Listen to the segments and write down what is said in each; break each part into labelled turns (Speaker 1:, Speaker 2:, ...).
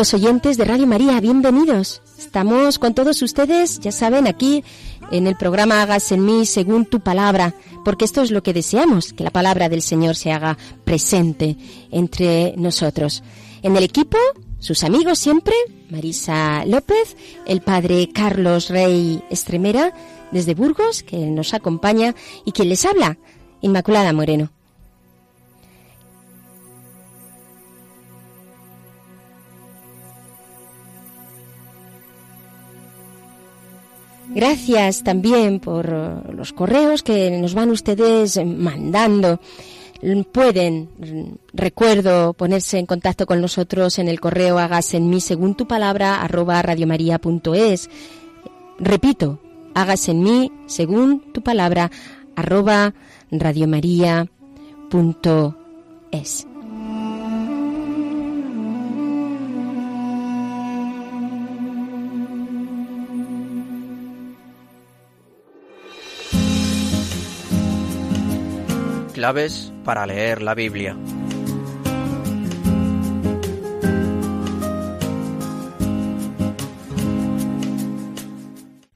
Speaker 1: Queridos oyentes de Radio María, bienvenidos. Estamos con todos ustedes, ya saben, aquí en el programa Hagas en mí según tu palabra, porque esto es lo que deseamos, que la palabra del Señor se haga presente entre nosotros. En el equipo, sus amigos siempre, Marisa López, el padre Carlos Rey Estremera, desde Burgos, que nos acompaña, y quien les habla, Inmaculada Moreno. Gracias también por eh, los correos que nos van ustedes mandando. Pueden, mm, recuerdo, ponerse en contacto con nosotros en el correo hagas en mí según tu palabra arroba radiomaria.es. Repito, hagas en mí según tu palabra arroba radiomaria.es.
Speaker 2: Claves para leer la Biblia.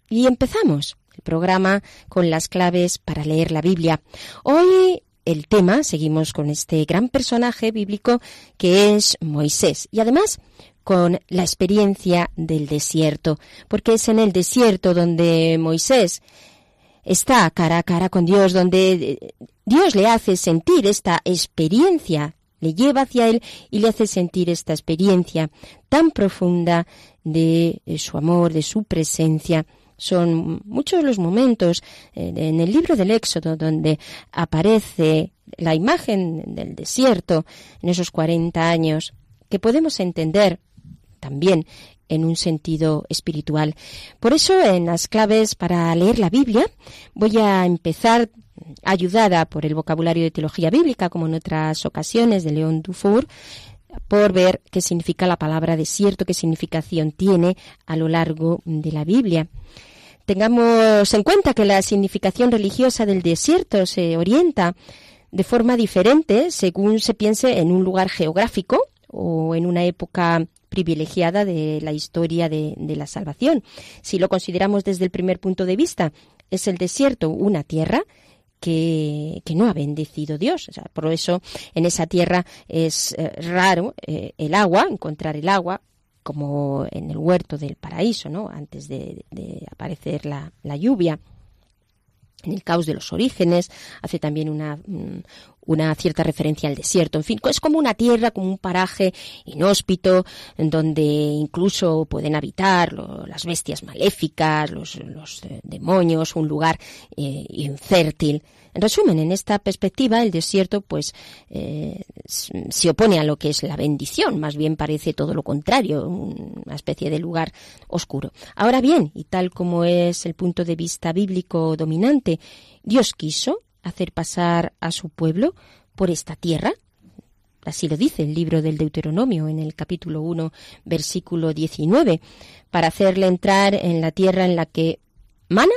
Speaker 1: Y empezamos el programa con las claves para leer la Biblia. Hoy el tema, seguimos con este gran personaje bíblico que es Moisés. Y además con la experiencia del desierto, porque es en el desierto donde Moisés está cara a cara con Dios, donde Dios le hace sentir esta experiencia, le lleva hacia Él y le hace sentir esta experiencia tan profunda de su amor, de su presencia. Son muchos los momentos en el libro del Éxodo donde aparece la imagen del desierto en esos 40 años que podemos entender también en un sentido espiritual. Por eso, en las claves para leer la Biblia, voy a empezar ayudada por el vocabulario de teología bíblica, como en otras ocasiones de León Dufour, por ver qué significa la palabra desierto, qué significación tiene a lo largo de la Biblia. Tengamos en cuenta que la significación religiosa del desierto se orienta de forma diferente según se piense en un lugar geográfico o en una época privilegiada de la historia de, de, la salvación. Si lo consideramos desde el primer punto de vista, es el desierto una tierra que, no ha bendecido Dios. O sea, por eso en esa tierra es eh, raro eh, el agua, encontrar el agua, como en el huerto del paraíso, ¿no? Antes de, de aparecer la, la lluvia en el caos de los orígenes, hace también una, una cierta referencia al desierto. En fin, es como una tierra, como un paraje inhóspito, en donde incluso pueden habitar las bestias maléficas, los, demonios, un lugar eh, infértil. En resumen, en esta perspectiva, el desierto, pues, eh, se opone a lo que es la bendición, más bien parece todo lo contrario, una especie de lugar oscuro. Ahora bien, y tal como es el punto de vista bíblico dominante, Dios quiso hacer pasar a su pueblo por esta tierra. Así lo dice el libro del Deuteronomio en el capítulo 1, versículo 19, para hacerle entrar en la tierra en la que mana,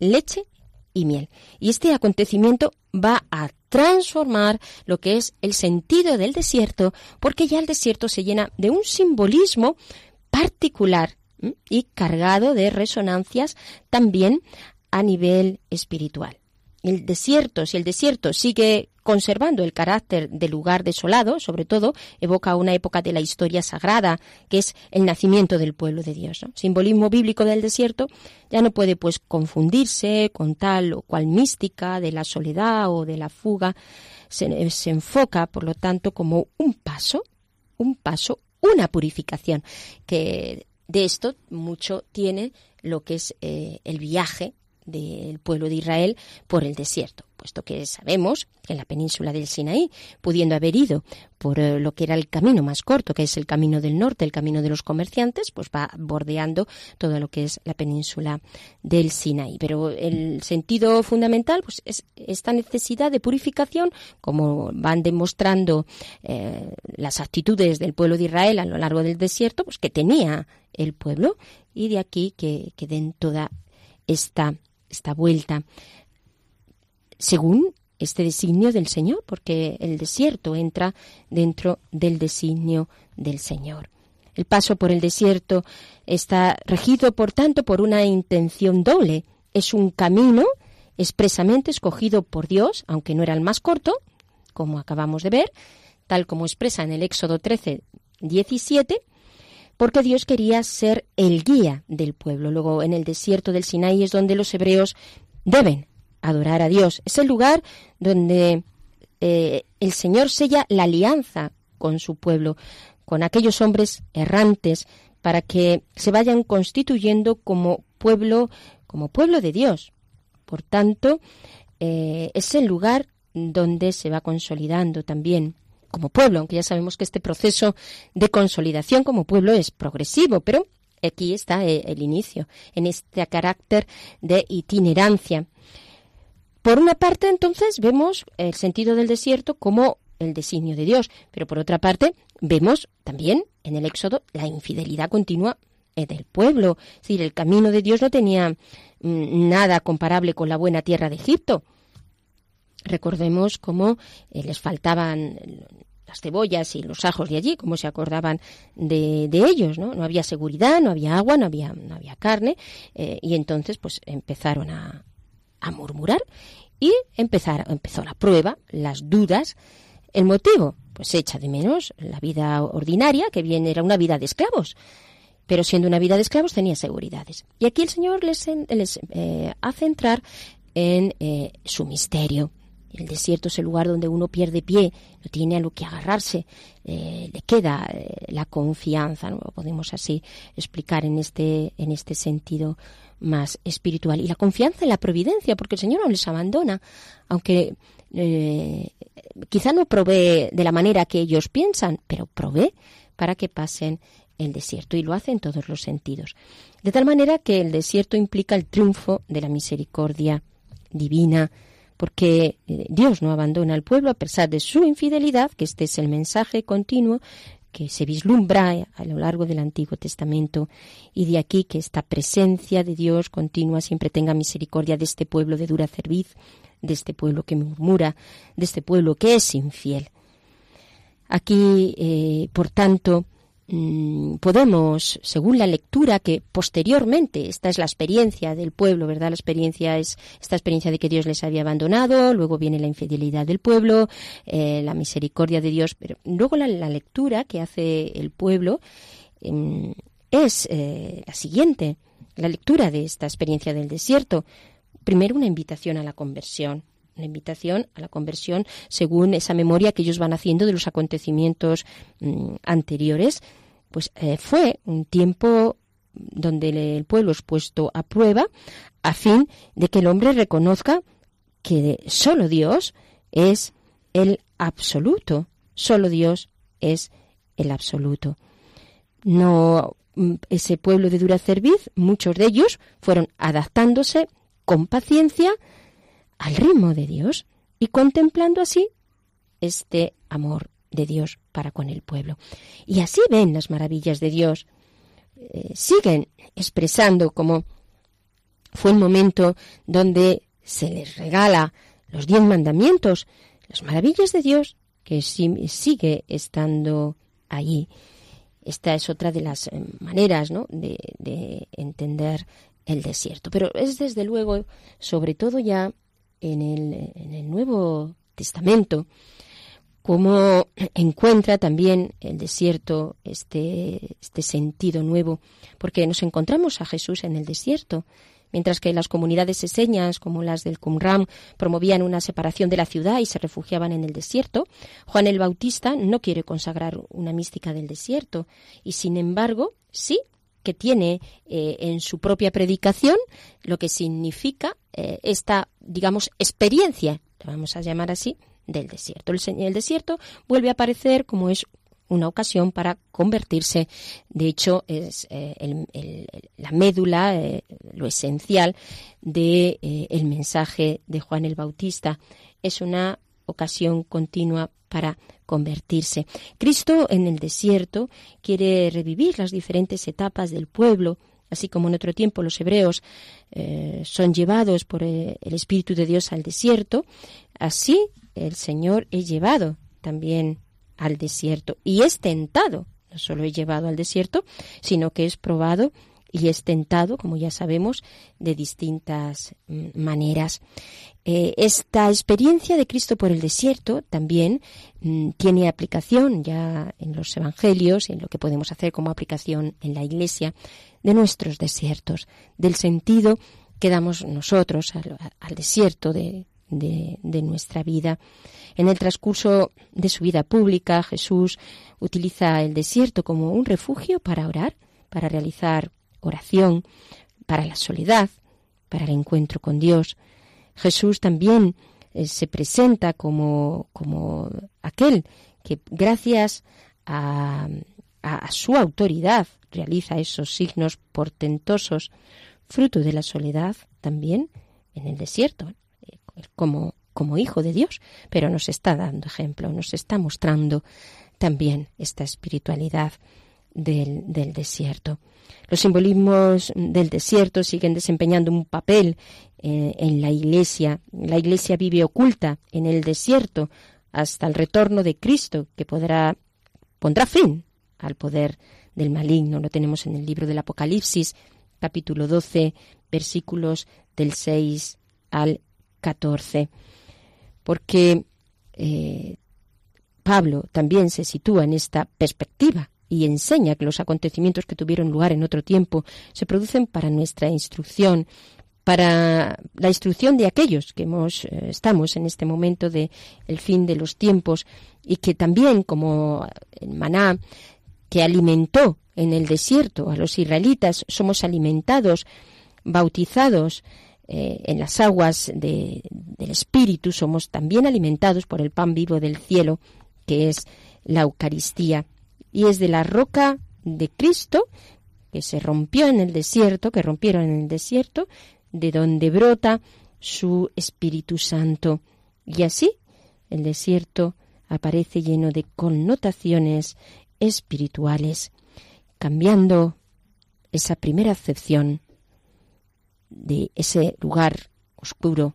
Speaker 1: leche y miel. Y este acontecimiento va a transformar lo que es el sentido del desierto, porque ya el desierto se llena de un simbolismo particular y cargado de resonancias también a nivel espiritual el desierto, si el desierto sigue conservando el carácter de lugar desolado, sobre todo, evoca una época de la historia sagrada, que es el nacimiento del pueblo de Dios. Simbolismo bíblico del desierto ya no puede pues confundirse con tal o cual mística de la soledad o de la fuga. Se, se enfoca, por lo tanto, como un paso, un paso, una purificación, que de esto mucho tiene lo que es eh, el viaje del pueblo de Israel por el desierto. puesto que sabemos que en la península del Sinaí, pudiendo haber ido por eh, lo que era el camino más corto, que es el camino del norte, el camino de los comerciantes, pues va bordeando todo lo que es la península del Sinaí. Pero el sentido fundamental pues, es esta necesidad de purificación, como van demostrando eh, las actitudes del pueblo de Israel a lo largo del desierto, pues que tenía el pueblo, y de aquí que, que den toda esta, esta vuelta según este designio del Señor, porque el desierto entra dentro del designio del Señor. El paso por el desierto está regido, por tanto, por una intención doble. Es un camino expresamente escogido por Dios, aunque no era el más corto, como acabamos de ver, tal como expresa en el Éxodo 13, 17, porque Dios quería ser el guía del pueblo. Luego, en el desierto del Sinaí es donde los hebreos deben adorar a Dios. Es el lugar donde eh, el Señor sella la alianza con su pueblo, con aquellos hombres errantes, para que se vayan constituyendo como pueblo, como pueblo de Dios. Por tanto, eh, es el lugar donde se va consolidando también como pueblo, aunque ya sabemos que este proceso de consolidación como pueblo es progresivo, pero aquí está eh, el inicio, en este carácter de itinerancia. Por una parte, entonces, vemos el sentido del desierto como el designio de Dios, pero por otra parte, vemos también en el Éxodo la infidelidad continua del pueblo. Es decir, el camino de Dios no tenía mm, nada comparable con la buena tierra de Egipto. Recordemos cómo eh, les faltaban las cebollas y los ajos de allí, cómo se acordaban de, ellos, ¿no? No había seguridad, no había agua, no había, no había carne, eh, y entonces pues empezaron a, a murmurar y empezar, empezó la prueba, las dudas. ¿El motivo? Pues echa de menos la vida ordinaria, que bien era una vida de esclavos. Pero siendo una vida de esclavos tenía seguridades. Y aquí el Señor les, les eh, hace entrar en eh, su misterio. El desierto es el lugar donde uno pierde pie, no tiene a lo que agarrarse, eh, le queda la confianza, ¿no? lo podemos así explicar en este, en este sentido más espiritual y la confianza en la providencia, porque el Señor no les abandona, aunque eh, quizá no provee de la manera que ellos piensan, pero provee para que pasen el desierto y lo hace en todos los sentidos. De tal manera que el desierto implica el triunfo de la misericordia divina, porque eh, Dios no abandona al pueblo a pesar de su infidelidad, que este es el mensaje continuo que se vislumbra a lo largo del Antiguo Testamento y de aquí que esta presencia de Dios continua siempre tenga misericordia de este pueblo de dura cerviz, de este pueblo que murmura, de este pueblo que es infiel. Aquí, eh, por tanto, podemos, según la lectura que posteriormente, esta es la experiencia del pueblo, ¿verdad? La experiencia es esta experiencia de que Dios les había abandonado, luego viene la infidelidad del pueblo, eh, la misericordia de Dios, pero luego la, lectura que hace el pueblo em, es eh, la siguiente, la lectura de esta experiencia del desierto. Primero una invitación a la conversión, una invitación a la conversión según esa memoria que ellos van haciendo de los acontecimientos mm, anteriores pues eh, fue un tiempo donde el pueblo es puesto a prueba a fin de que el hombre reconozca que solo Dios es el absoluto, solo Dios es el absoluto. No mm, ese pueblo de dura cerviz, muchos de ellos fueron adaptándose con paciencia al ritmo de Dios y contemplando así este amor de Dios para con el pueblo. Y así ven las maravillas de Dios. Eh, siguen expresando como fue un momento donde se les regala los diez mandamientos, las maravillas de Dios, que sigue estando allí. Esta es otra de las eh, maneras ¿no? de, de entender el desierto. Pero es desde luego, sobre todo ya en el, en el Nuevo Testamento, cómo encuentra también el desierto este, este sentido nuevo, porque nos encontramos a Jesús en el desierto, mientras que las comunidades señas, como las del Qumran, promovían una separación de la ciudad y se refugiaban en el desierto, Juan el Bautista no quiere consagrar una mística del desierto, y sin embargo, sí que tiene eh, en su propia predicación lo que significa eh, esta, digamos, experiencia le vamos a llamar así, del desierto. El, el desierto vuelve a aparecer como es una ocasión para convertirse. De hecho, es eh, la médula, eh, lo esencial del de, eh, mensaje de Juan el Bautista. Es una ocasión continua para convertirse. Cristo en el desierto quiere revivir las diferentes etapas del pueblo, así como en otro tiempo los hebreos son llevados por el Espíritu de Dios al desierto, así el Señor es llevado también al desierto y es tentado. No solo es llevado al desierto, sino que es probado y es tentado, como ya sabemos, de distintas mm, maneras. Eh, esta experiencia de Cristo por el desierto también mm, tiene aplicación ya en los evangelios, en lo que podemos hacer como aplicación en la iglesia, de nuestros desiertos, del sentido que damos nosotros al desierto de, de, nuestra vida. En el transcurso de su vida pública, Jesús utiliza el desierto como un refugio para orar, para realizar oración, para la soledad, para el encuentro con Dios. Jesús también eh, se presenta como, como aquel que gracias a, a, su autoridad realiza esos signos portentosos, fruto de la soledad también en el desierto, como, como hijo de Dios, pero nos está dando ejemplo, nos está mostrando también esta espiritualidad del, del, desierto. Los simbolismos del desierto siguen desempeñando un papel eh, en la Iglesia. La Iglesia vive oculta en el desierto hasta el retorno de Cristo, que podrá, pondrá fin al poder del maligno. Lo tenemos en el libro del Apocalipsis, capítulo 12, versículos del 6 al 14, porque eh, Pablo también se sitúa en esta perspectiva y enseña que los acontecimientos que tuvieron lugar en otro tiempo se producen para nuestra instrucción, para la instrucción de aquellos que hemos, eh, estamos en este momento de fin de los tiempos y que también como el maná que alimentó en el desierto a los israelitas somos alimentados bautizados eh, en las aguas del Espíritu somos también alimentados por el pan vivo del cielo, que es la Eucaristía. Y es de la roca de Cristo, que se rompió en el desierto, que rompieron en el desierto, de donde brota su Espíritu Santo. Y así el desierto aparece lleno de connotaciones espirituales, cambiando esa primera acepción de ese lugar oscuro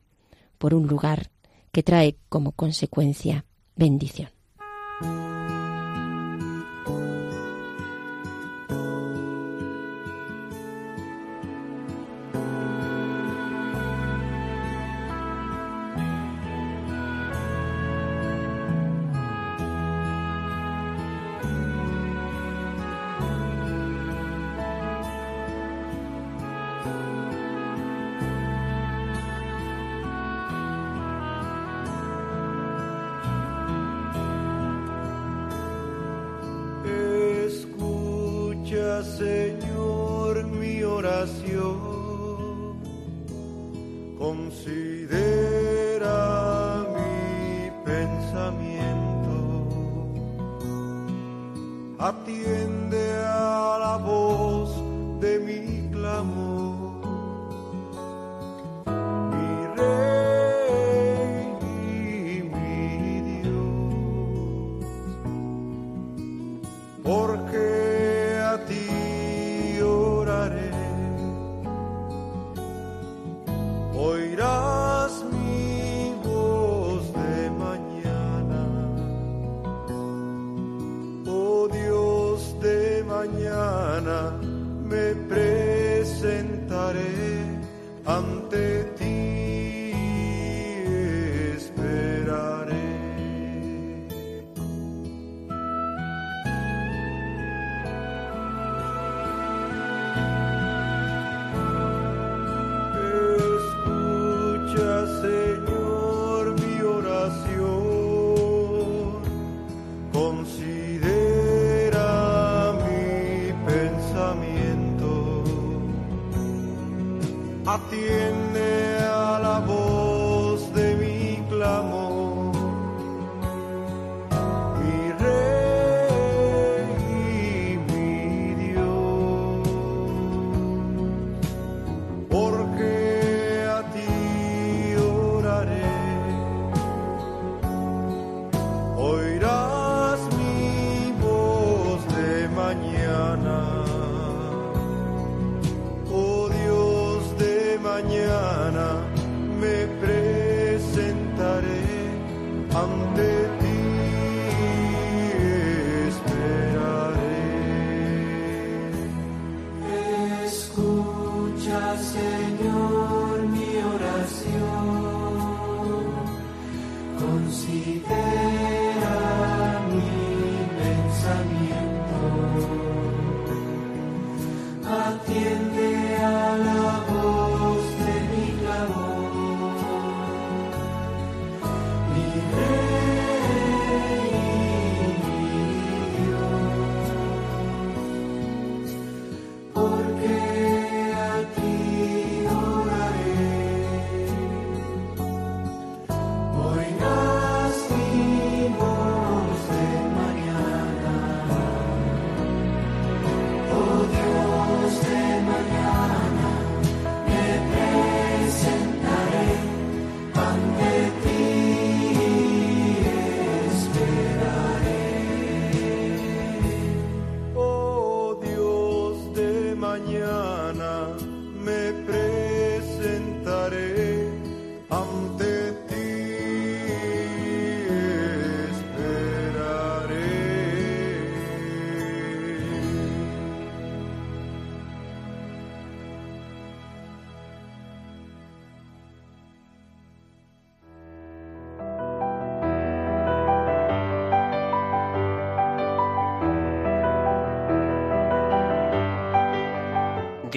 Speaker 1: por un lugar que trae como consecuencia bendición.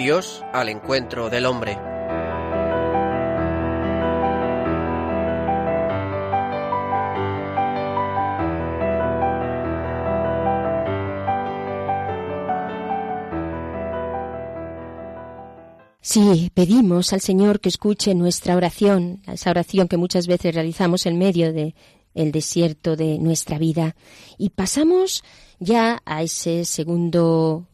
Speaker 2: Al encuentro del hombre.
Speaker 1: Sí, pedimos al Señor que escuche nuestra oración, esa oración que muchas veces realizamos en medio de el desierto de nuestra vida y pasamos ya a ese segundo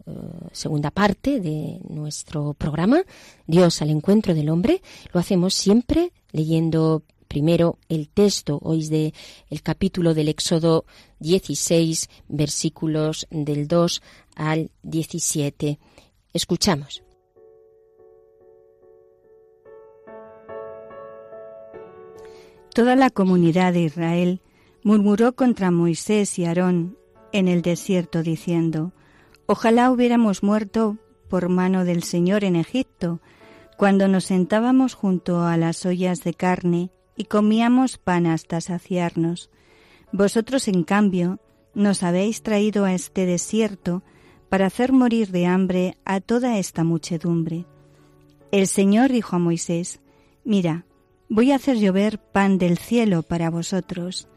Speaker 1: segunda parte de nuestro programa Dios al encuentro del hombre. Lo hacemos siempre leyendo primero el texto hoy de el capítulo del Éxodo 16 versículos del 2 al 17. Escuchamos.
Speaker 3: Toda la comunidad de Israel murmuró contra Moisés y Aarón en el desierto diciendo, Ojalá hubiéramos muerto por mano del Señor en Egipto, cuando nos sentábamos junto a las ollas de carne y comíamos pan hasta saciarnos. Vosotros, en cambio, nos habéis traído a este desierto para hacer morir de hambre a toda esta muchedumbre. El Señor dijo a Moisés, Mira, Voy a hacer llover pan del cielo para vosotros.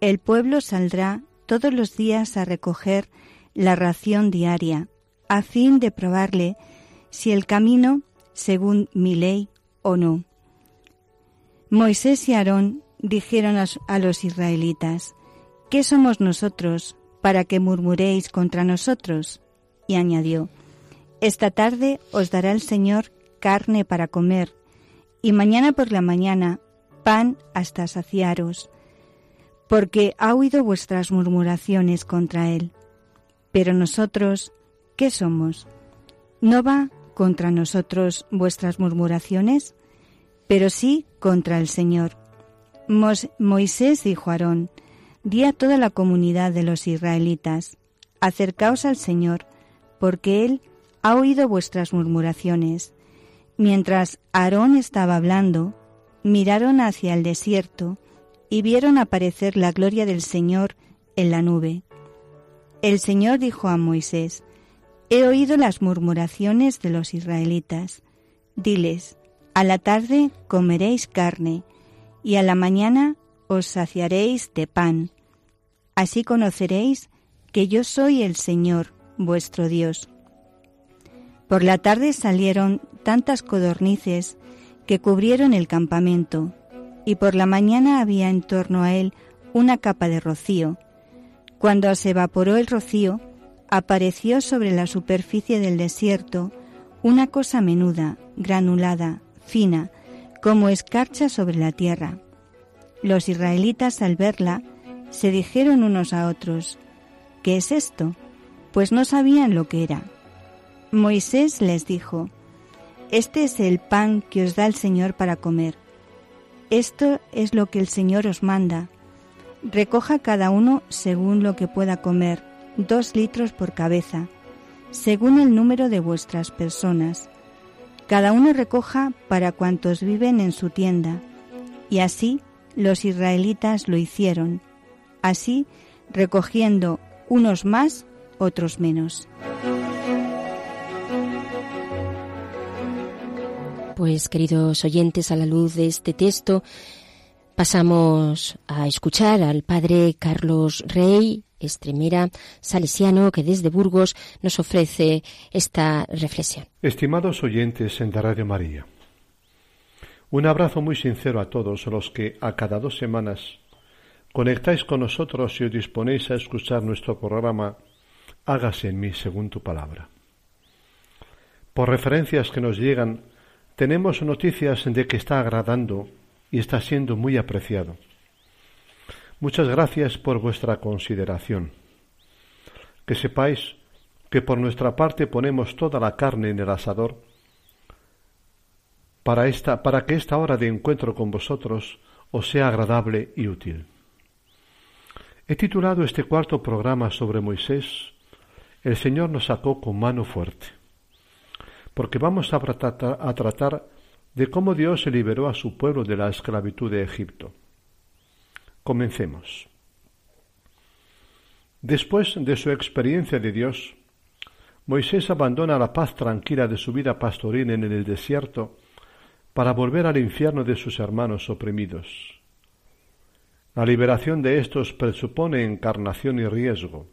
Speaker 3: El pueblo saldrá todos los días a recoger la ración diaria, a fin de probarle si el camino según mi ley o no. Moisés y Aarón dijeron a los israelitas, ¿qué somos nosotros para que murmuréis contra nosotros? Y añadió, Esta tarde os dará el Señor carne para comer y mañana por la mañana pan hasta saciaros, porque ha oído vuestras murmuraciones contra él. Pero nosotros, ¿qué somos? ¿No va contra nosotros vuestras murmuraciones? Pero sí contra el Señor. Moisés dijo a Aarón, di a toda la comunidad de los israelitas, acercaos al Señor, porque Él ha oído vuestras murmuraciones Mientras Aarón estaba hablando, miraron hacia el desierto y vieron aparecer la gloria del Señor en la nube. El Señor dijo a Moisés, He oído las murmuraciones de los israelitas. Diles, a la tarde comeréis carne, y a la mañana os saciaréis de pan. Así conoceréis que yo soy el Señor, vuestro Dios. Por la tarde salieron tantas codornices que cubrieron el campamento, y por la mañana había en torno a él una capa de rocío. Cuando se evaporó el rocío, apareció sobre la superficie del desierto una cosa menuda, granulada, fina, como escarcha sobre la tierra. Los israelitas al verla se dijeron unos a otros, ¿qué es esto? Pues no sabían lo que era. Moisés les dijo, Este es el pan que os da el Señor para comer. Esto es lo que el Señor os manda. Recoja cada uno según lo que pueda comer, dos litros por cabeza, según el número de vuestras personas. Cada uno recoja para cuantos viven en su tienda. Y así los israelitas lo hicieron, así recogiendo unos más, otros menos.
Speaker 1: Pues queridos oyentes, a la luz de este texto pasamos a escuchar al padre Carlos Rey, extremera salesiano, que desde Burgos nos ofrece esta reflexión.
Speaker 4: Estimados oyentes en la Radio María, un abrazo muy sincero a todos los que a cada dos semanas conectáis con nosotros y os disponéis a escuchar nuestro programa Hágase en mí según tu palabra. Por referencias que nos llegan tenemos noticias de que está agradando y está siendo muy apreciado. Muchas gracias por vuestra consideración. Que sepáis que por nuestra parte ponemos toda la carne en el asador para, esta, para que esta hora de encuentro con vosotros os sea agradable y útil. He titulado este cuarto programa sobre Moisés El Señor nos sacó con mano fuerte porque vamos a tratar, a tratar de cómo Dios se liberó a su pueblo de la esclavitud de Egipto. Comencemos. Después de su experiencia de Dios, Moisés abandona la paz tranquila de su vida pastoril en el desierto para volver al infierno de sus hermanos oprimidos. La liberación de estos presupone encarnación y riesgo.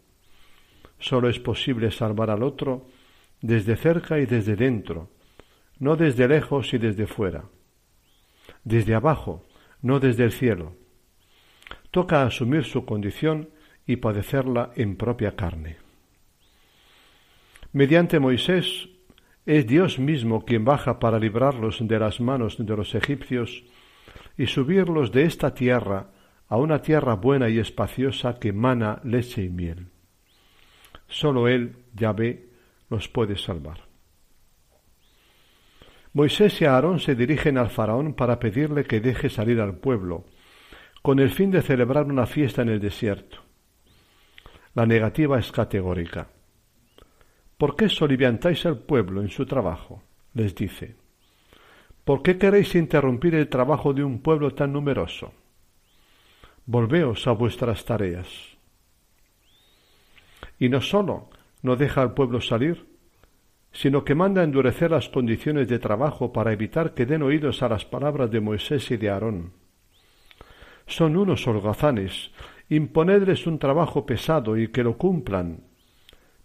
Speaker 4: Solo es posible salvar al otro desde cerca y desde dentro, no desde lejos y desde fuera. Desde abajo, no desde el cielo. Toca asumir su condición y padecerla en propia carne. Mediante Moisés es Dios mismo quien baja para librarlos de las manos de los egipcios y subirlos de esta tierra a una tierra buena y espaciosa que mana leche y miel. Sólo Él, Yahvé, los puede salvar. Moisés y Aarón se dirigen al faraón para pedirle que deje salir al pueblo, con el fin de celebrar una fiesta en el desierto. La negativa es categórica. ¿Por qué soliviantáis al pueblo en su trabajo? les dice. ¿Por qué queréis interrumpir el trabajo de un pueblo tan numeroso? volveos a vuestras tareas. Y no sólo no deja al pueblo salir, sino que manda endurecer las condiciones de trabajo para evitar que den oídos a las palabras de Moisés y de Aarón. Son unos holgazanes, imponedles un trabajo pesado y que lo cumplan,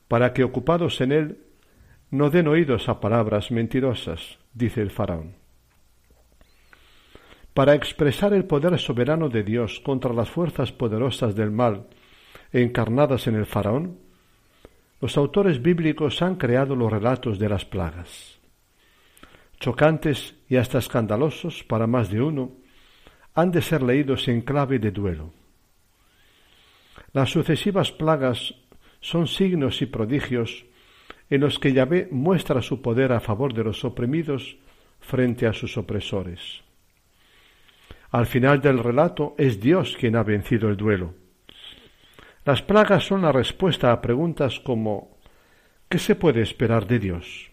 Speaker 4: para que ocupados en él no den oídos a palabras mentirosas, dice el faraón. Para expresar el poder soberano de Dios contra las fuerzas poderosas del mal encarnadas en el faraón, los autores bíblicos han creado los relatos de las plagas. Chocantes y hasta escandalosos para más de uno, han de ser leídos en clave de duelo. Las sucesivas plagas son signos y prodigios en los que Yahvé muestra su poder a favor de los oprimidos frente a sus opresores. Al final del relato es Dios quien ha vencido el duelo. Las plagas son la respuesta a preguntas como ¿qué se puede esperar de Dios?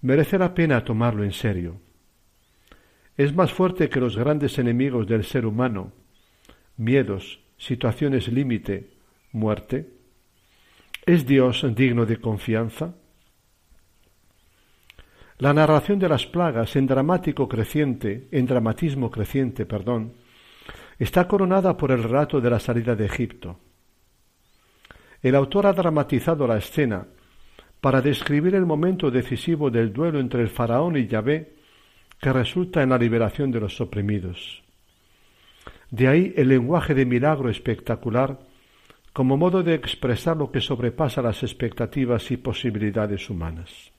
Speaker 4: Merece la pena tomarlo en serio. Es más fuerte que los grandes enemigos del ser humano, miedos, situaciones límite, muerte. ¿Es Dios digno de confianza? La narración de las plagas en dramático creciente, en dramatismo creciente, perdón, está coronada por el relato de la salida de Egipto. El autor ha dramatizado la escena para describir el momento decisivo del duelo entre el faraón y Yahvé que resulta en la liberación de los oprimidos. De ahí el lenguaje de milagro espectacular como modo de expresar lo que sobrepasa las expectativas y posibilidades humanas.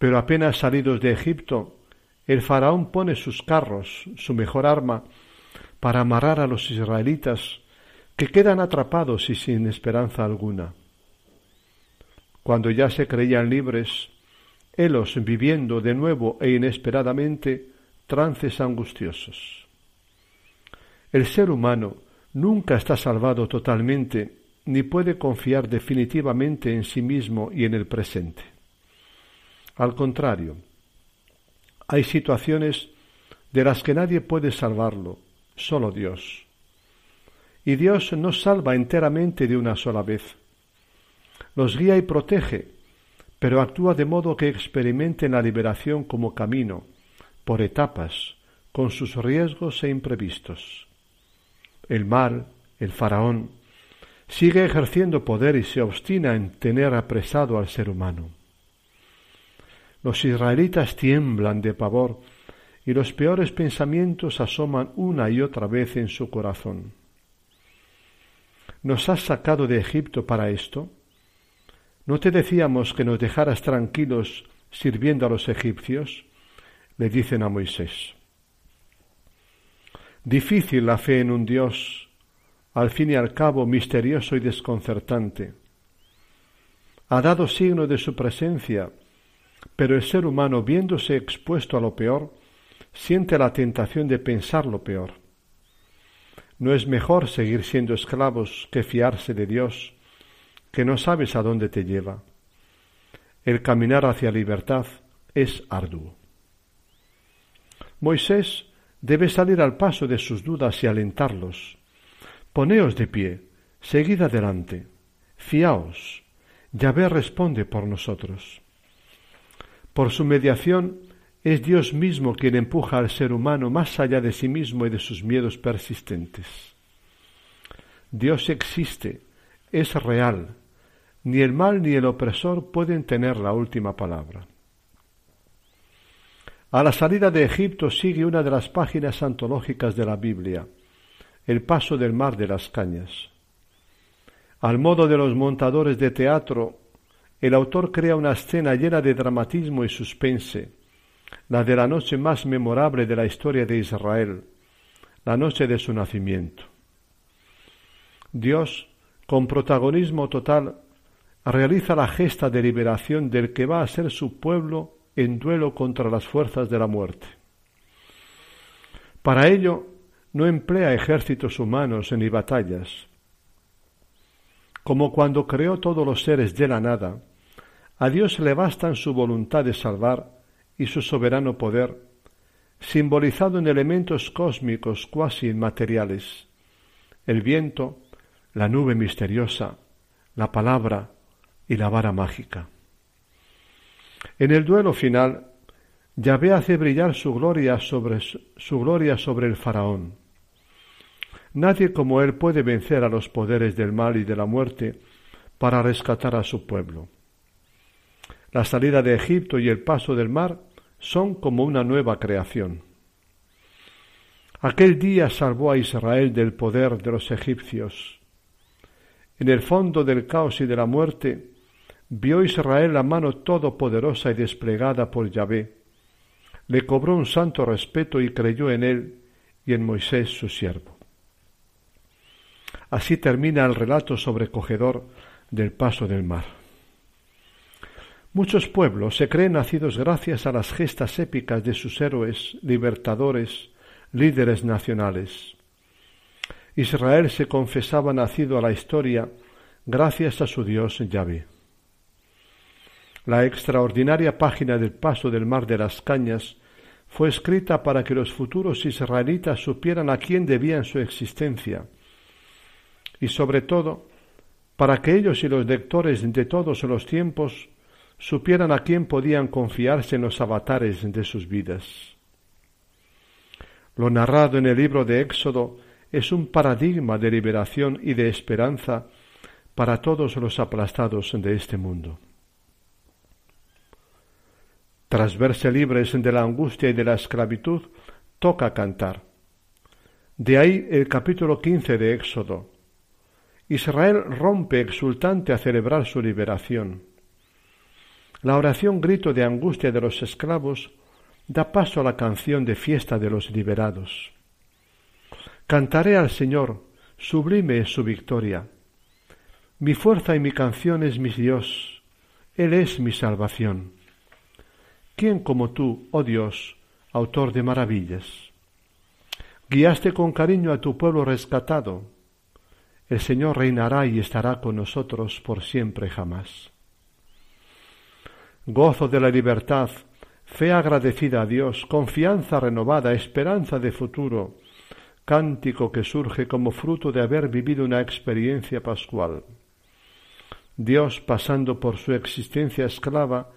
Speaker 4: Pero apenas salidos de Egipto, el faraón pone sus carros, su mejor arma, para amarrar a los israelitas, que quedan atrapados y sin esperanza alguna. Cuando ya se creían libres, helos viviendo de nuevo e inesperadamente trances angustiosos. El ser humano nunca está salvado totalmente ni puede confiar definitivamente en sí mismo y en el presente. Al contrario, hay situaciones de las que nadie puede salvarlo, solo Dios. Y Dios no salva enteramente de una sola vez. Los guía y protege, pero actúa de modo que experimenten la liberación como camino, por etapas, con sus riesgos e imprevistos. El mal, el faraón, sigue ejerciendo poder y se obstina en tener apresado al ser humano. Los israelitas tiemblan de pavor y los peores pensamientos asoman una y otra vez en su corazón. ¿Nos has sacado de Egipto para esto? ¿No te decíamos que nos dejaras tranquilos sirviendo a los egipcios? le dicen a Moisés. Difícil la fe en un Dios, al fin y al cabo misterioso y desconcertante. Ha dado signo de su presencia pero el ser humano, viéndose expuesto a lo peor, siente la tentación de pensar lo peor. No es mejor seguir siendo esclavos que fiarse de Dios, que no sabes a dónde te lleva. El caminar hacia libertad es arduo. Moisés debe salir al paso de sus dudas y alentarlos. Poneos de pie, seguid adelante, fiaos, Yahvé responde por nosotros. Por su mediación es Dios mismo quien empuja al ser humano más allá de sí mismo y de sus miedos persistentes. Dios existe, es real, ni el mal ni el opresor pueden tener la última palabra. A la salida de Egipto sigue una de las páginas antológicas de la Biblia, el paso del mar de las cañas. Al modo de los montadores de teatro, el autor crea una escena llena de dramatismo y suspense, la de la noche más memorable de la historia de Israel, la noche de su nacimiento. Dios, con protagonismo total, realiza la gesta de liberación del que va a ser su pueblo en duelo contra las fuerzas de la muerte. Para ello, no emplea ejércitos humanos ni batallas. Como cuando creó todos los seres de la nada, a Dios le bastan su voluntad de salvar y su soberano poder, simbolizado en elementos cósmicos cuasi inmateriales, el viento, la nube misteriosa, la palabra y la vara mágica. En el duelo final, Yahvé hace brillar su gloria sobre su gloria sobre el faraón. Nadie como él puede vencer a los poderes del mal y de la muerte para rescatar a su pueblo. La salida de Egipto y el paso del mar son como una nueva creación. Aquel día salvó a Israel del poder de los egipcios. En el fondo del caos y de la muerte vio Israel la mano todopoderosa y desplegada por Yahvé. Le cobró un santo respeto y creyó en él y en Moisés su siervo. Así termina el relato sobrecogedor del paso del mar. Muchos pueblos se creen nacidos gracias a las gestas épicas de sus héroes, libertadores, líderes nacionales. Israel se confesaba nacido a la historia gracias a su Dios Yahvé. La extraordinaria página del paso del mar de las cañas fue escrita para que los futuros israelitas supieran a quién debían su existencia y sobre todo para que ellos y los lectores de todos los tiempos supieran a quién podían confiarse en los avatares de sus vidas. Lo narrado en el libro de Éxodo es un paradigma de liberación y de esperanza para todos los aplastados de este mundo. Tras verse libres de la angustia y de la esclavitud, toca cantar. De ahí el capítulo quince de Éxodo. Israel rompe exultante a celebrar su liberación. La oración grito de angustia de los esclavos da paso a la canción de fiesta de los liberados. Cantaré al Señor, sublime es su victoria. Mi fuerza y mi canción es mi Dios, Él es mi salvación. ¿Quién como tú, oh Dios, autor de maravillas? Guiaste con cariño a tu pueblo rescatado. El Señor reinará y estará con nosotros por siempre jamás gozo de la libertad, fe agradecida a Dios, confianza renovada, esperanza de futuro, cántico que surge como fruto de haber vivido una experiencia pascual. Dios, pasando por su existencia esclava,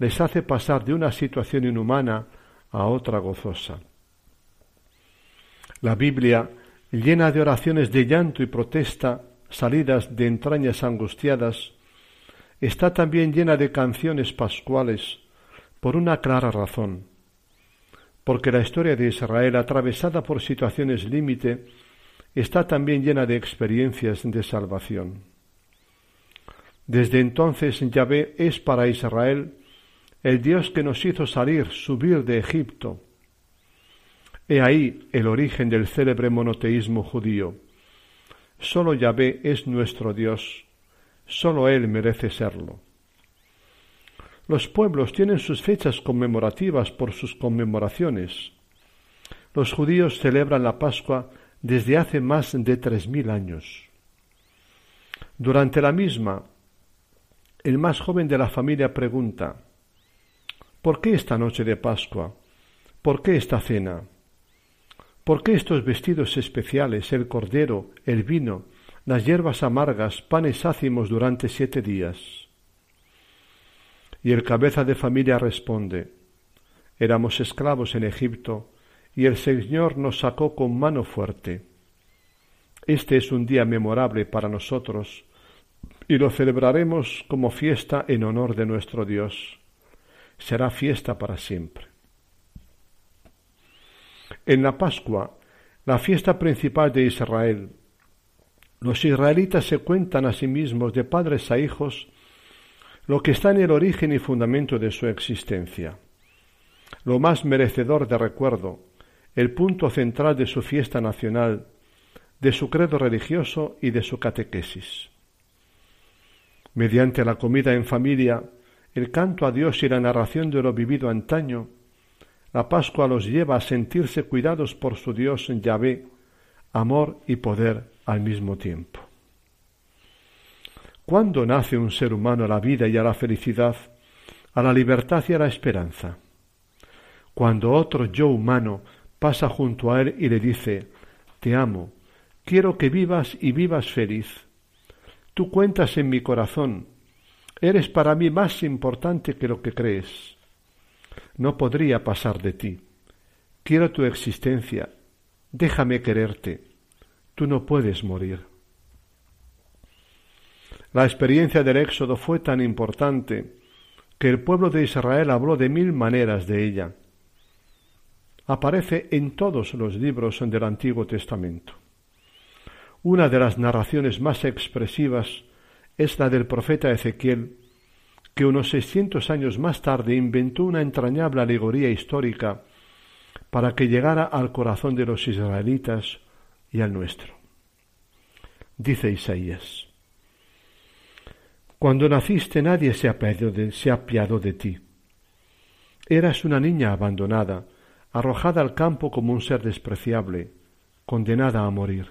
Speaker 4: les hace pasar de una situación inhumana a otra gozosa. La Biblia, llena de oraciones de llanto y protesta, salidas de entrañas angustiadas, está también llena de canciones pascuales por una clara razón, porque la historia de Israel, atravesada por situaciones límite, está también llena de experiencias de salvación. Desde entonces Yahvé es para Israel el Dios que nos hizo salir, subir de Egipto. He ahí el origen del célebre monoteísmo judío. Solo Yahvé es nuestro Dios, Sólo Él merece serlo. Los pueblos tienen sus fechas conmemorativas por sus conmemoraciones. Los judíos celebran la Pascua desde hace más de tres mil años. Durante la misma, el más joven de la familia pregunta ¿Por qué esta noche de Pascua? ¿Por qué esta cena? ¿Por qué estos vestidos especiales, el cordero, el vino, las hierbas amargas, panes ácimos durante siete días. Y el cabeza de familia responde, éramos esclavos en Egipto, y el Señor nos sacó con mano fuerte. Este es un día memorable para nosotros, y lo celebraremos como fiesta en honor de nuestro Dios. Será fiesta para siempre. En la Pascua, la fiesta principal de Israel, los israelitas se cuentan a sí mismos de padres a hijos lo que está en el origen y fundamento de su existencia, lo más merecedor de recuerdo, el punto central de su fiesta nacional, de su credo religioso y de su catequesis. Mediante la comida en familia, el canto a Dios y la narración de lo vivido antaño, la Pascua los lleva a sentirse cuidados por su Dios Yahvé, amor y poder al mismo tiempo. ¿Cuándo nace un ser humano a la vida y a la felicidad, a la libertad y a la esperanza? Cuando otro yo humano pasa junto a él y le dice, Te amo, quiero que vivas y vivas feliz. Tú cuentas en mi corazón, eres para mí más importante que lo que crees. No podría pasar de ti. Quiero tu existencia, déjame quererte tú no puedes morir. La experiencia del Éxodo fue tan importante que el pueblo de Israel habló de mil maneras de ella. Aparece en todos los libros del Antiguo Testamento. Una de las narraciones más expresivas es la del profeta Ezequiel, que unos seiscientos años más tarde inventó una entrañable alegoría histórica para que llegara al corazón de los israelitas y al nuestro. Dice Isaías, Cuando naciste nadie se apiadó de, se de ti. Eras una niña abandonada, arrojada al campo como un ser despreciable, condenada a morir.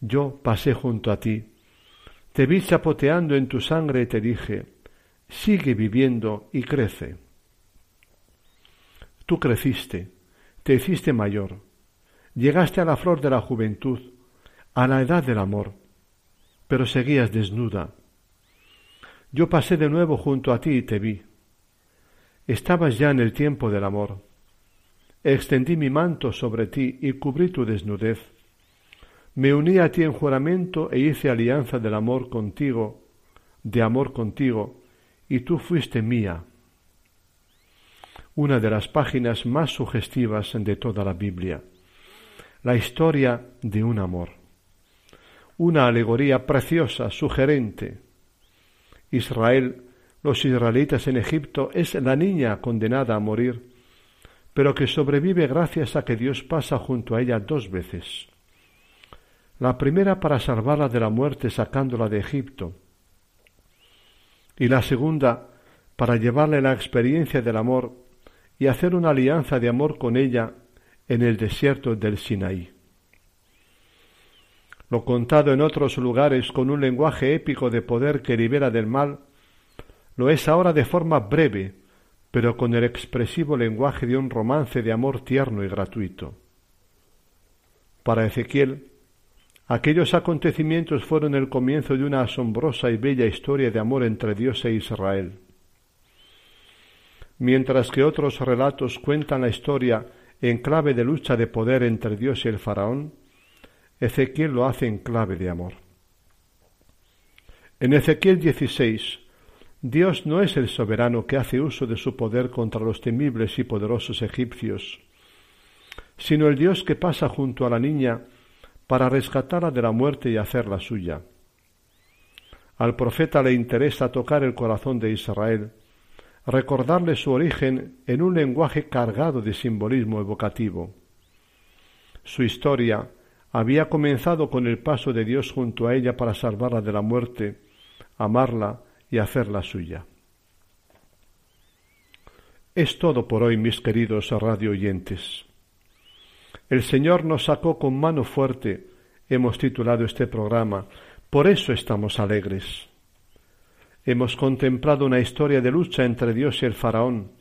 Speaker 4: Yo pasé junto a ti, te vi chapoteando en tu sangre y te dije, sigue viviendo y crece. Tú creciste, te hiciste mayor, Llegaste a la flor de la juventud, a la edad del amor, pero seguías desnuda. Yo pasé de nuevo junto a ti y te vi. Estabas ya en el tiempo del amor. Extendí mi manto sobre ti y cubrí tu desnudez. Me uní a ti en juramento e hice alianza del amor contigo, de amor contigo, y tú fuiste mía. Una de las páginas más sugestivas de toda la Biblia la historia de un amor. Una alegoría preciosa, sugerente. Israel, los israelitas en Egipto, es la niña condenada a morir, pero que sobrevive gracias a que Dios pasa junto a ella dos veces. La primera para salvarla de la muerte sacándola de Egipto, y la segunda para llevarle la experiencia del amor y hacer una alianza de amor con ella en el desierto del Sinaí. Lo contado en otros lugares con un lenguaje épico de poder que libera del mal, lo es ahora de forma breve, pero con el expresivo lenguaje de un romance de amor tierno y gratuito. Para Ezequiel, aquellos acontecimientos fueron el comienzo de una asombrosa y bella historia de amor entre Dios e Israel. Mientras que otros relatos cuentan la historia en clave de lucha de poder entre Dios y el faraón, Ezequiel lo hace en clave de amor. En Ezequiel 16, Dios no es el soberano que hace uso de su poder contra los temibles y poderosos egipcios, sino el Dios que pasa junto a la niña para rescatarla de la muerte y hacerla suya. Al profeta le interesa tocar el corazón de Israel recordarle su origen en un lenguaje cargado de simbolismo evocativo. Su historia había comenzado con el paso de Dios junto a ella para salvarla de la muerte, amarla y hacerla suya. Es todo por hoy, mis queridos radio oyentes. El Señor nos sacó con mano fuerte, hemos titulado este programa, por eso estamos alegres. Hemos contemplado una historia de lucha entre Dios y el faraón,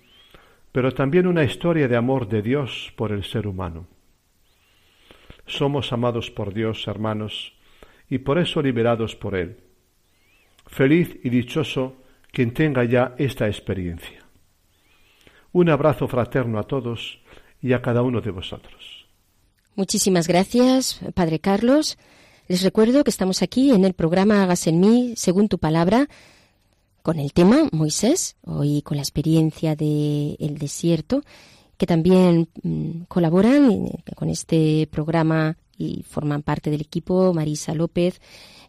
Speaker 4: pero también una historia de amor de Dios por el ser humano. Somos amados por Dios, hermanos, y por eso liberados por Él. Feliz y dichoso quien tenga ya esta experiencia. Un abrazo fraterno a todos y a cada uno de vosotros.
Speaker 1: Muchísimas gracias, Padre Carlos. Les recuerdo que estamos aquí en el programa Hagas en mí, según tu palabra, con el tema Moisés, hoy con la experiencia del desierto, que también mm, colaboran con este programa y forman parte del equipo Marisa López,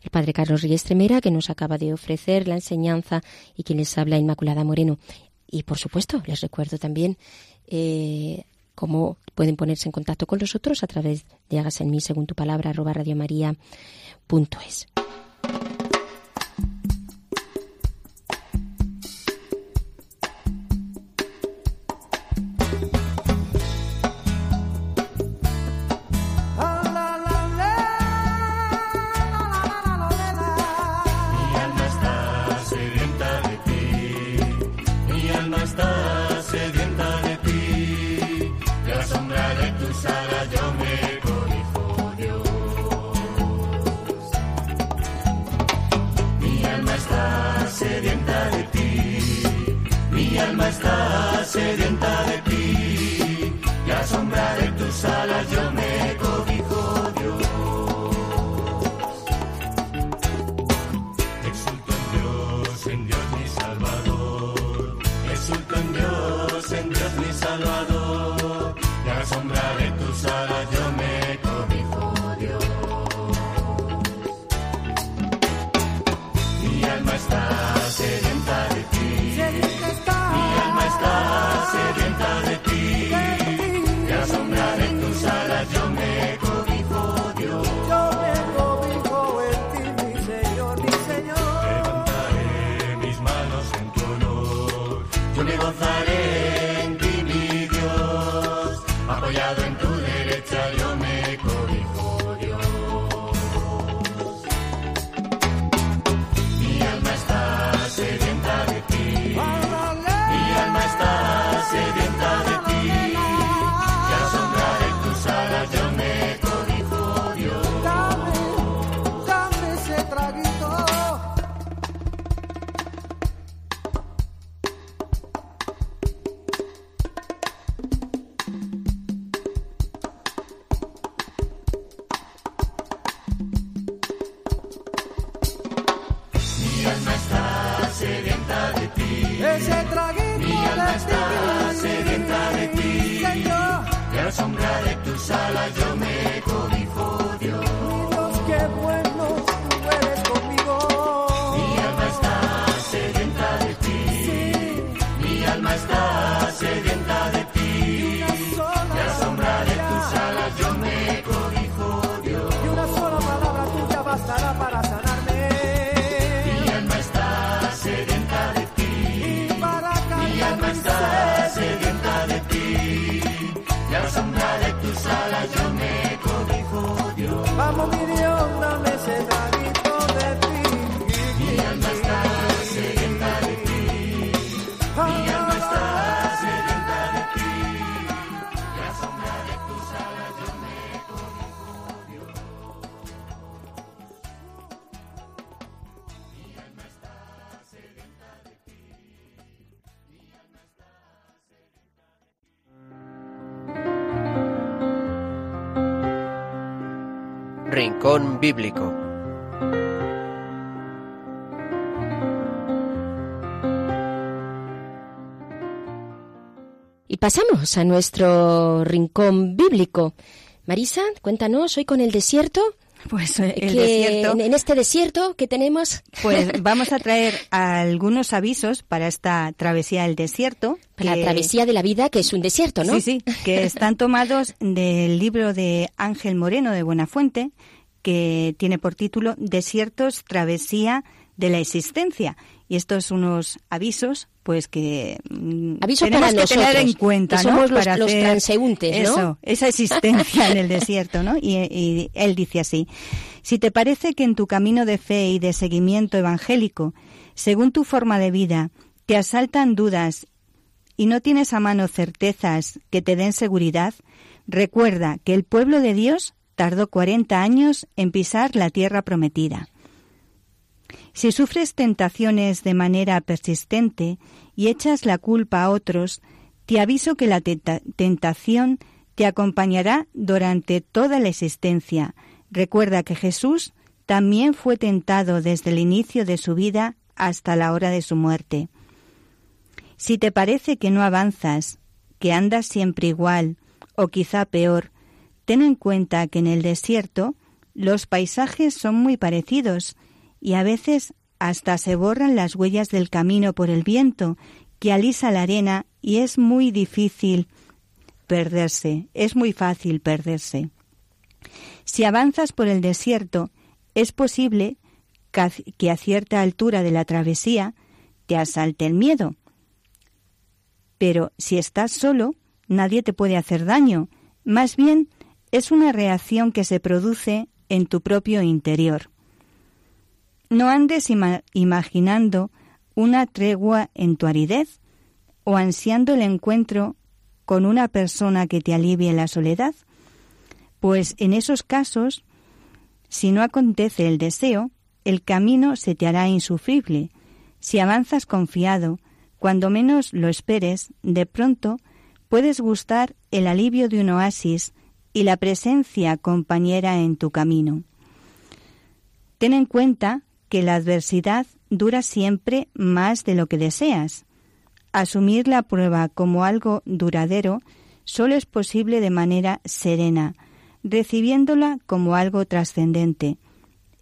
Speaker 1: el padre Carlos Ríez Tremera, que nos acaba de ofrecer la enseñanza y quien les habla Inmaculada Moreno. Y por supuesto, les recuerdo también eh, cómo pueden ponerse en contacto con nosotros a través de Hagas en mí según tu palabra arroba radiomaria.es.
Speaker 2: Rincón Bíblico.
Speaker 1: Y pasamos a nuestro rincón bíblico. Marisa, cuéntanos, hoy con el desierto.
Speaker 3: Pues eh, el desierto.
Speaker 1: En, este desierto que tenemos.
Speaker 3: Pues vamos a traer algunos avisos para esta travesía del desierto.
Speaker 1: la travesía de la vida, que es un desierto, ¿no?
Speaker 3: Sí, sí, que están tomados del libro de Ángel Moreno de Buenafuente, que tiene por título Desiertos, Travesía de la Existencia. Y estos unos avisos, pues que
Speaker 1: mm, tenemos que tener
Speaker 3: en cuenta,
Speaker 1: ¿no? Somos los, los transeúntes,
Speaker 3: ¿no? Eso, esa existencia en el desierto, ¿no? Y, y él dice así: si te parece que en tu camino de fe y de seguimiento evangélico, según tu forma de vida, te asaltan dudas y no tienes a mano certezas que te den seguridad, recuerda que el pueblo de Dios tardó 40 años en pisar la tierra prometida. Si sufres tentaciones de manera persistente y echas la culpa a otros, te aviso que la tentación te acompañará durante toda la existencia. Recuerda que Jesús también fue tentado desde el inicio de su vida hasta la hora de su muerte. Si te parece que no avanzas, que andas siempre igual, o quizá peor, ten en cuenta que en el desierto los paisajes son muy parecidos y a veces hasta se borran las huellas del camino por el viento que alisa la arena y es muy difícil perderse, es muy fácil perderse. Si avanzas por el desierto, es posible que a cierta altura de la travesía te asalte el miedo. Pero si estás solo, nadie te puede hacer daño. Más bien, es una reacción que se produce en tu propio interior. No andes imaginando una tregua en tu aridez o ansiando el encuentro con una persona que te alivie la soledad, pues en esos casos, si no acontece el deseo, el camino se te hará insufrible. Si avanzas confiado, cuando menos lo esperes, de pronto puedes gustar el alivio de un oasis y la presencia compañera en tu camino. Ten en cuenta que la adversidad dura siempre más de lo que deseas. Asumir la prueba como algo duradero solo es posible de manera serena, recibiéndola como algo trascendente.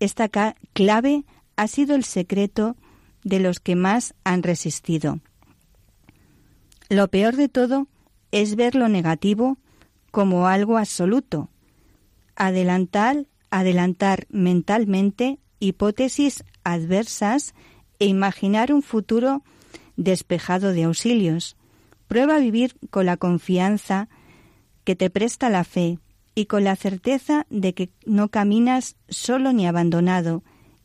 Speaker 3: Esta clave ha sido el secreto de los que más han resistido. Lo peor de todo es ver lo negativo como algo absoluto. Adelantar, adelantar mentalmente hipótesis adversas e imaginar un futuro despejado de auxilios. Prueba a vivir con la confianza que te presta la fe y con la certeza de que no caminas solo ni abandonado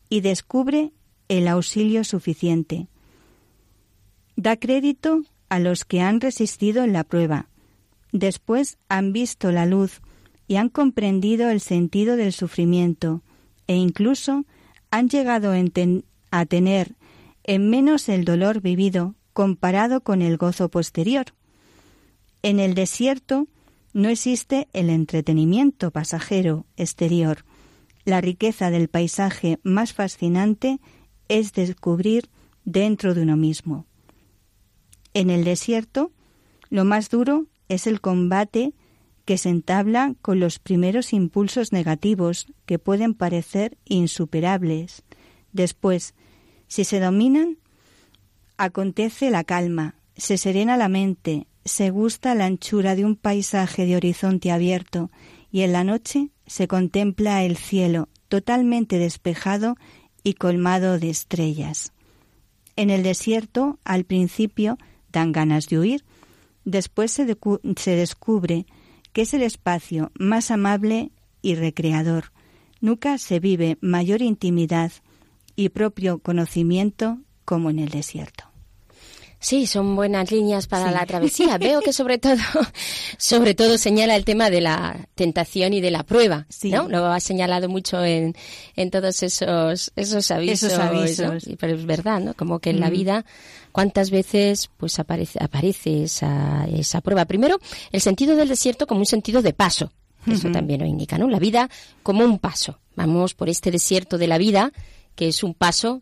Speaker 3: y descubre el auxilio suficiente. Da crédito a los que han resistido en la prueba. Después han visto la luz y han comprendido el sentido del sufrimiento e incluso han llegado a tener en menos el dolor vivido comparado con el gozo posterior. En el desierto no existe el entretenimiento pasajero exterior. La riqueza del paisaje más fascinante es descubrir dentro de uno mismo. En el desierto, lo más duro es el combate que se entabla con los primeros impulsos negativos que pueden parecer insuperables. Después, si se dominan, acontece la calma, se serena la mente, se gusta la anchura de un paisaje de horizonte abierto y en la noche se contempla el cielo totalmente despejado y colmado de estrellas. En el desierto, al principio, dan ganas de huir, después se, descubre que es el espacio más amable y recreador. Nunca se vive mayor intimidad y propio conocimiento como en el desierto.
Speaker 1: Sí, son buenas líneas para la travesía. Veo que sobre todo, sobre todo señala el tema de la tentación y de la prueba, ¿no? Lo ha señalado mucho en, en todos esos, esos avisos.
Speaker 3: avisos.
Speaker 1: Pero es verdad, ¿no? Como que en la vida, cuántas veces pues aparece, aparece esa, esa prueba. Primero, el sentido del desierto como un sentido de paso. Eso también lo indica, ¿no? La vida como un paso. Vamos por este desierto de la vida, que es un paso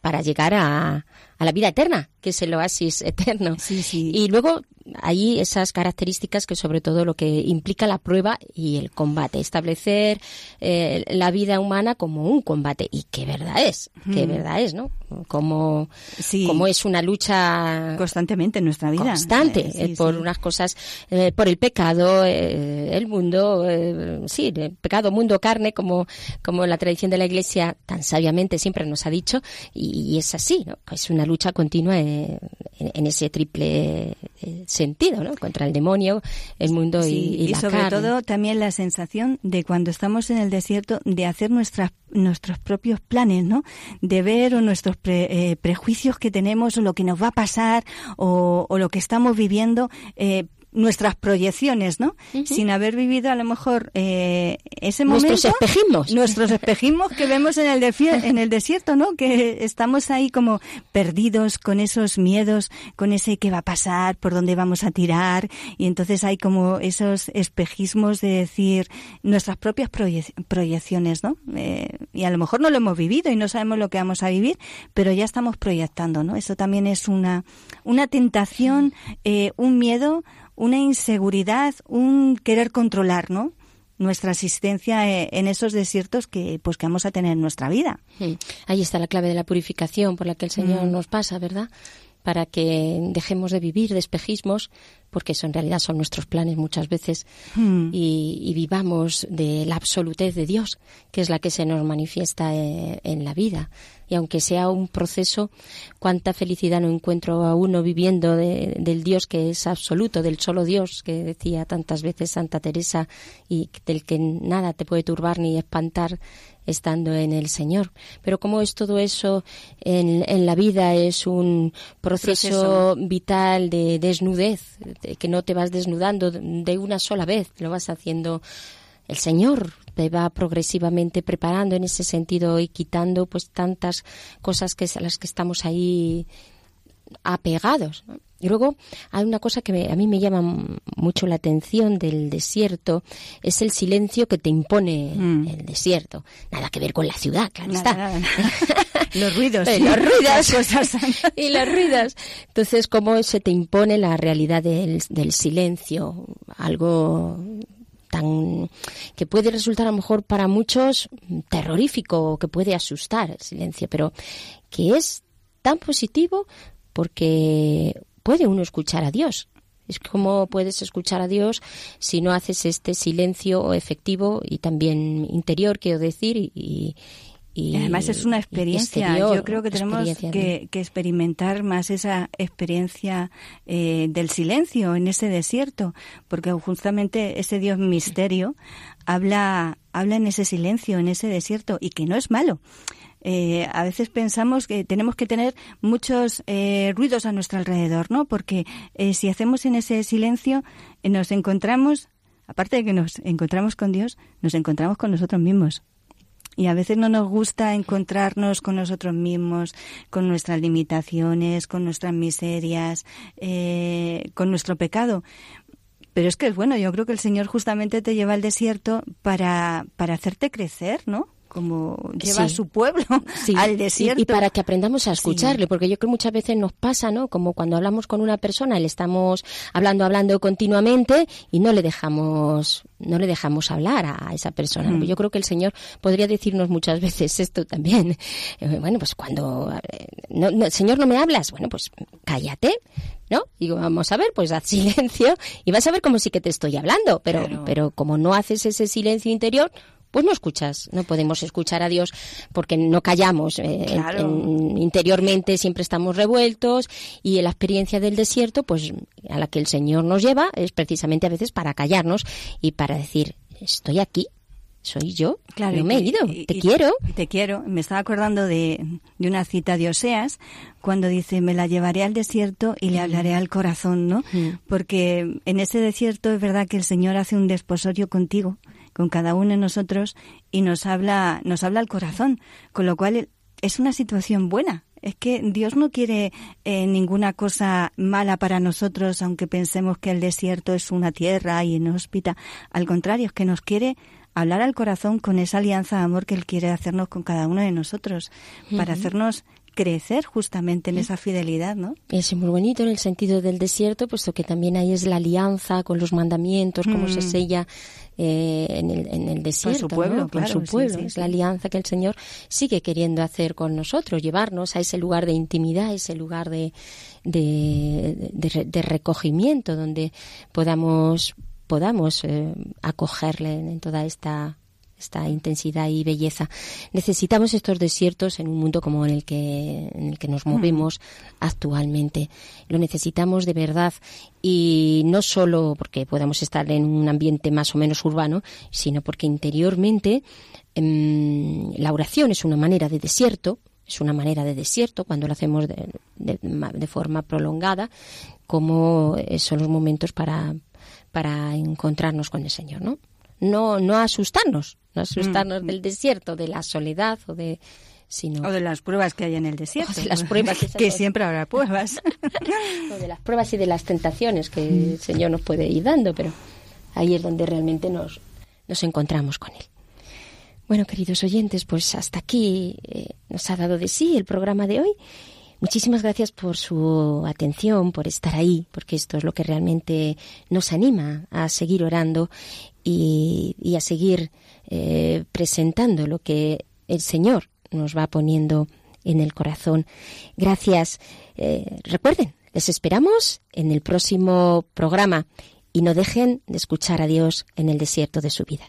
Speaker 1: para llegar a, a la vida eterna, que es el oasis eterno.
Speaker 3: Sí, sí.
Speaker 1: Y luego hay esas características que sobre todo lo que implica la prueba y el combate, establecer eh, la vida humana como un combate. Y qué verdad es, qué verdad es, ¿no? Como, como es una lucha
Speaker 3: constantemente en nuestra vida,
Speaker 1: constante eh, eh, por unas cosas, por el pecado, el mundo, sí, el pecado, mundo, carne, como como la tradición de la Iglesia tan sabiamente siempre nos ha dicho. Y, es así, ¿no? Es una lucha continua en, en ese triple sentido, ¿no? Contra el demonio, el mundo y, y,
Speaker 3: y sobre todo también la sensación de cuando estamos en el desierto de hacer nuestras nuestros propios planes, ¿no? De ver o nuestros eh, prejuicios que tenemos o lo que nos va a pasar o, o lo que estamos viviendo. Eh, nuestras proyecciones, ¿no? Sin haber vivido a lo mejor eh, ese momento.
Speaker 1: Nuestros espejismos.
Speaker 3: Nuestros espejismos que vemos en el, en el desierto, ¿no? Que estamos ahí como perdidos con esos miedos, con ese qué va a pasar, por dónde vamos a tirar. Y entonces hay como esos espejismos de decir nuestras propias proyecciones, ¿no? Eh, y a lo mejor no lo hemos vivido y no sabemos lo que vamos a vivir, pero ya estamos proyectando, ¿no? Eso también es una, una tentación, eh, un miedo una inseguridad, un querer controlar, ¿no? nuestra existencia eh, en esos desiertos que pues que vamos a tener en nuestra vida.
Speaker 1: Hmm. Ahí está la clave de la purificación por la que el Señor mm. nos pasa, ¿verdad? Para que dejemos de vivir de espejismos porque eso en realidad son nuestros planes muchas veces, hmm. y, vivamos de la absolutez de Dios, que es la que se nos manifiesta eh, en, la vida. Y aunque sea un proceso, cuánta felicidad no encuentro a uno viviendo del Dios que es absoluto, del solo Dios, que decía tantas veces Santa Teresa, y del que nada te puede turbar ni espantar estando en el Señor. Pero como es todo eso en, en la vida, es un proceso, vital de desnudez, que no te vas desnudando de una sola vez, lo vas haciendo el Señor te va progresivamente preparando en ese sentido y quitando pues tantas cosas que a las que estamos ahí apegados. Y luego hay una cosa que a mí me llama mucho la atención del desierto, es el silencio que te impone mm. el desierto. Nada que ver con la ciudad, claro está.
Speaker 3: los ruidos.
Speaker 1: los ruidos. y los ruidos. Entonces, ¿cómo se te impone la realidad del, del silencio? Algo tan que puede resultar a lo mejor para muchos terrorífico, que puede asustar el silencio, pero que es tan positivo porque puede uno escuchar a Dios. Es como puedes escuchar a Dios si no haces este silencio efectivo y también interior, quiero decir, y,
Speaker 3: y, además es una experiencia. Yo creo que tenemos que, experimentar más esa experiencia eh, del silencio en ese desierto, porque justamente ese Dios misterio habla, habla en ese silencio, en ese desierto, y que no es malo. Eh, a veces pensamos que tenemos que tener muchos eh, ruidos a nuestro alrededor, ¿no? Porque eh, si hacemos en ese silencio, nos encontramos, aparte de que nos encontramos con Dios, nos encontramos con nosotros mismos. Y a veces no nos gusta encontrarnos con nosotros mismos, con nuestras limitaciones, con nuestras miserias, con nuestro pecado. Pero es que es bueno, yo creo que el Señor justamente te lleva al desierto para, para hacerte crecer, ¿no? Como lleva a su pueblo al desierto.
Speaker 1: Y, para que aprendamos a escucharle, porque yo creo que muchas veces nos pasa, ¿no? Como cuando hablamos con una persona, le estamos hablando, hablando continuamente y no le dejamos, no le dejamos hablar a esa persona. Yo creo que el Señor podría decirnos muchas veces esto también. Eh, bueno, pues cuando, eh, no, Señor, no me hablas, bueno, pues cállate, ¿no? Y vamos a ver, pues haz silencio y vas a ver como sí que te estoy hablando, pero, pero como no haces ese silencio interior, pues no escuchas, no podemos escuchar a Dios porque no callamos. Eh, interiormente siempre estamos revueltos y en la experiencia del desierto, pues a la que el Señor nos lleva es precisamente a veces para callarnos y para decir, estoy aquí, soy yo, claro, no me he ido, te quiero.
Speaker 3: Te quiero. Me estaba acordando de, de, una cita de Oseas, cuando dice, me la llevaré al desierto y le mm. hablaré al corazón, ¿no? Mm. Porque en ese desierto es verdad que el Señor hace un desposorio contigo con cada uno de nosotros y nos habla, nos habla al corazón, con lo cual es una situación buena. Es que Dios no quiere eh, ninguna cosa mala para nosotros, aunque pensemos que el desierto es una tierra y inhóspita. Al contrario, es que nos quiere hablar al corazón con esa alianza de amor que Él quiere hacernos con cada uno de nosotros, para hacernos crecer justamente en esa fidelidad, ¿no?
Speaker 1: Es muy bonito en el sentido del desierto, puesto que también ahí es la alianza con los mandamientos, cómo se mm. sella eh, en, el, en, el, desierto,
Speaker 3: con su pueblo,
Speaker 1: con su pueblo. es la alianza que el Señor sigue queriendo hacer con nosotros, llevarnos a ese lugar de intimidad, ese lugar de, de, de, recogimiento, donde podamos podamos eh, acogerle en toda esta esta intensidad y belleza. Necesitamos estos desiertos en un mundo como en el que, en el que nos movemos actualmente. Lo necesitamos de verdad y no solo porque podamos estar en un ambiente más o menos urbano, sino porque interiormente em, la oración es una manera de desierto, es una manera de desierto cuando lo hacemos de, de, forma prolongada cómo eh, son los momentos para, para encontrarnos con el Señor, ¿no? No, no asustarnos, no asustarnos
Speaker 3: Mm.
Speaker 1: del desierto, de la soledad o de sino
Speaker 3: O de las pruebas que hay en el desierto.
Speaker 1: O de las pruebas,
Speaker 3: que siempre habrá pruebas.
Speaker 1: o de las pruebas y de las tentaciones que el Señor nos puede ir dando, pero ahí es donde realmente nos, nos encontramos con Él. Bueno, queridos oyentes, pues hasta aquí eh, nos ha dado de sí el programa de hoy. Muchísimas gracias por su atención, por estar ahí, porque esto es lo que realmente nos anima a seguir orando y, a seguir eh, presentando lo que el Señor nos va poniendo en el corazón. Gracias. Eh, recuerden, les esperamos en el próximo programa y no dejen de escuchar a Dios en el desierto de su vida.